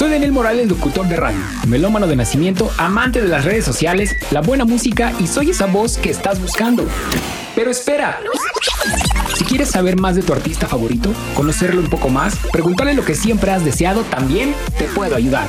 Soy Daniel Morales, locutor de radio, melómano de nacimiento, amante de las redes sociales, la buena música y soy esa voz que estás buscando. Pero espera. Si quieres saber más de tu artista favorito, conocerlo un poco más, preguntarle lo que siempre has deseado, también te puedo ayudar.